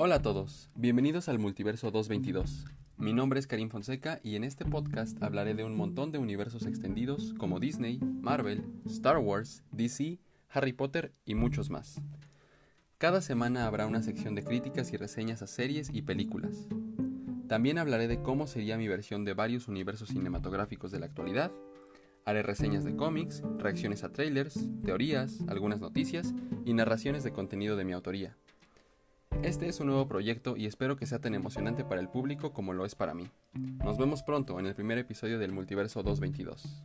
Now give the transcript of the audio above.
Hola a todos, bienvenidos al Multiverso 222. Mi nombre es Karim Fonseca y en este podcast hablaré de un montón de universos extendidos como Disney, Marvel, Star Wars, DC, Harry Potter y muchos más. Cada semana habrá una sección de críticas y reseñas a series y películas. También hablaré de cómo sería mi versión de varios universos cinematográficos de la actualidad. Haré reseñas de cómics, reacciones a trailers, teorías, algunas noticias y narraciones de contenido de mi autoría. Este es un nuevo proyecto y espero que sea tan emocionante para el público como lo es para mí. Nos vemos pronto en el primer episodio del Multiverso 222.